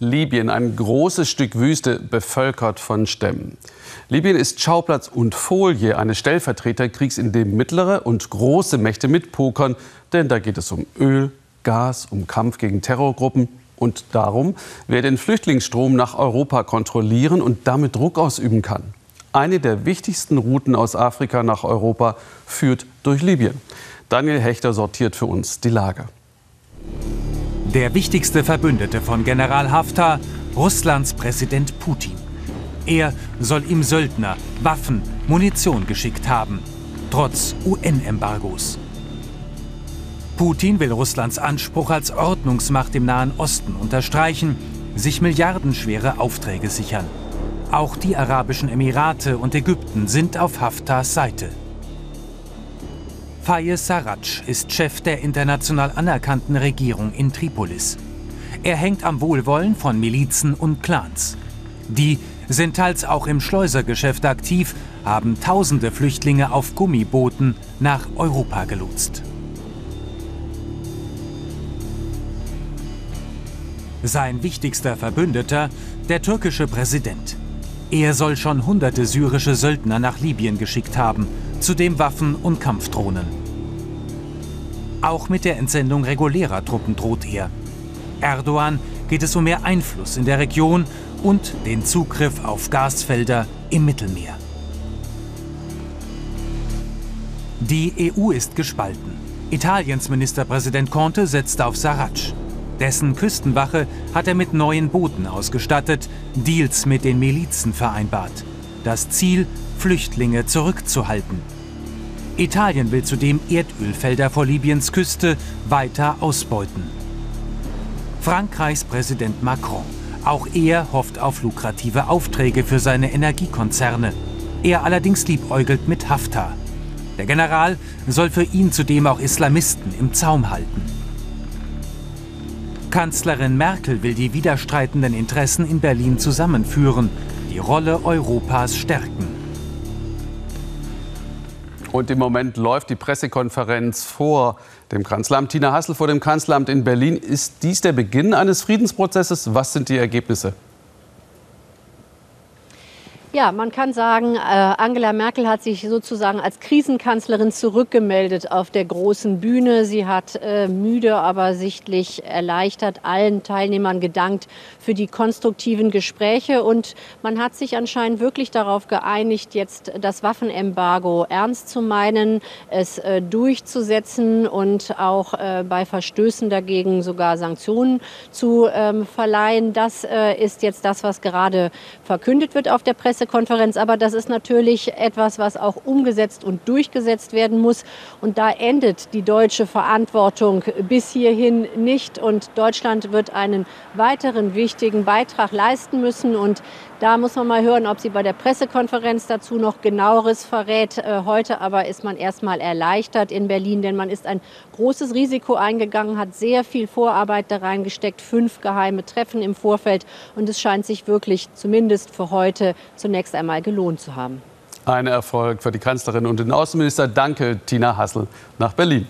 Libyen, ein großes Stück Wüste, bevölkert von Stämmen. Libyen ist Schauplatz und Folie eines Stellvertreterkriegs, in dem mittlere und große Mächte mitpokern, denn da geht es um Öl, Gas, um Kampf gegen Terrorgruppen und darum, wer den Flüchtlingsstrom nach Europa kontrollieren und damit Druck ausüben kann. Eine der wichtigsten Routen aus Afrika nach Europa führt durch Libyen. Daniel Hechter sortiert für uns die Lage. Der wichtigste Verbündete von General Haftar, Russlands Präsident Putin. Er soll ihm Söldner, Waffen, Munition geschickt haben, trotz UN-Embargos. Putin will Russlands Anspruch als Ordnungsmacht im Nahen Osten unterstreichen, sich milliardenschwere Aufträge sichern. Auch die Arabischen Emirate und Ägypten sind auf Haftars Seite. Fayez Sarraj ist Chef der international anerkannten Regierung in Tripolis. Er hängt am Wohlwollen von Milizen und Clans. Die sind teils auch im Schleusergeschäft aktiv, haben tausende Flüchtlinge auf Gummibooten nach Europa gelotst. Sein wichtigster Verbündeter, der türkische Präsident. Er soll schon hunderte syrische Söldner nach Libyen geschickt haben, zudem Waffen und Kampfdrohnen. Auch mit der Entsendung regulärer Truppen droht er. Erdogan geht es um mehr Einfluss in der Region und den Zugriff auf Gasfelder im Mittelmeer. Die EU ist gespalten. Italiens Ministerpräsident Conte setzt auf Sarraj. Dessen Küstenwache hat er mit neuen Booten ausgestattet, Deals mit den Milizen vereinbart. Das Ziel, Flüchtlinge zurückzuhalten. Italien will zudem Erdölfelder vor Libyens Küste weiter ausbeuten. Frankreichs Präsident Macron. Auch er hofft auf lukrative Aufträge für seine Energiekonzerne. Er allerdings liebäugelt mit Haftar. Der General soll für ihn zudem auch Islamisten im Zaum halten. Kanzlerin Merkel will die widerstreitenden Interessen in Berlin zusammenführen, die Rolle Europas stärken. Und im Moment läuft die Pressekonferenz vor dem Kanzleramt. Tina Hassel vor dem Kanzleramt in Berlin. Ist dies der Beginn eines Friedensprozesses? Was sind die Ergebnisse? Ja, man kann sagen, äh, Angela Merkel hat sich sozusagen als Krisenkanzlerin zurückgemeldet auf der großen Bühne. Sie hat äh, müde, aber sichtlich erleichtert allen Teilnehmern gedankt für die konstruktiven Gespräche. Und man hat sich anscheinend wirklich darauf geeinigt, jetzt das Waffenembargo ernst zu meinen, es äh, durchzusetzen und auch bei Verstößen dagegen sogar Sanktionen zu ähm, verleihen. Das ist jetzt das, was gerade verkündet wird auf der Presse. Pressekonferenz. Aber das ist natürlich etwas, was auch umgesetzt und durchgesetzt werden muss. Und da endet die deutsche Verantwortung bis hierhin nicht. Und Deutschland wird einen weiteren wichtigen Beitrag leisten müssen. Und da muss man mal hören, ob sie bei der Pressekonferenz dazu noch genaueres verrät. Äh, heute aber ist man erstmal erleichtert in Berlin, denn man ist ein großes Risiko eingegangen, hat sehr viel Vorarbeit da reingesteckt, fünf geheime Treffen im Vorfeld. Und es scheint sich wirklich zumindest für heute zunächst einmal gelohnt zu haben. Ein Erfolg für die Kanzlerin und den Außenminister. Danke, Tina Hassel, nach Berlin.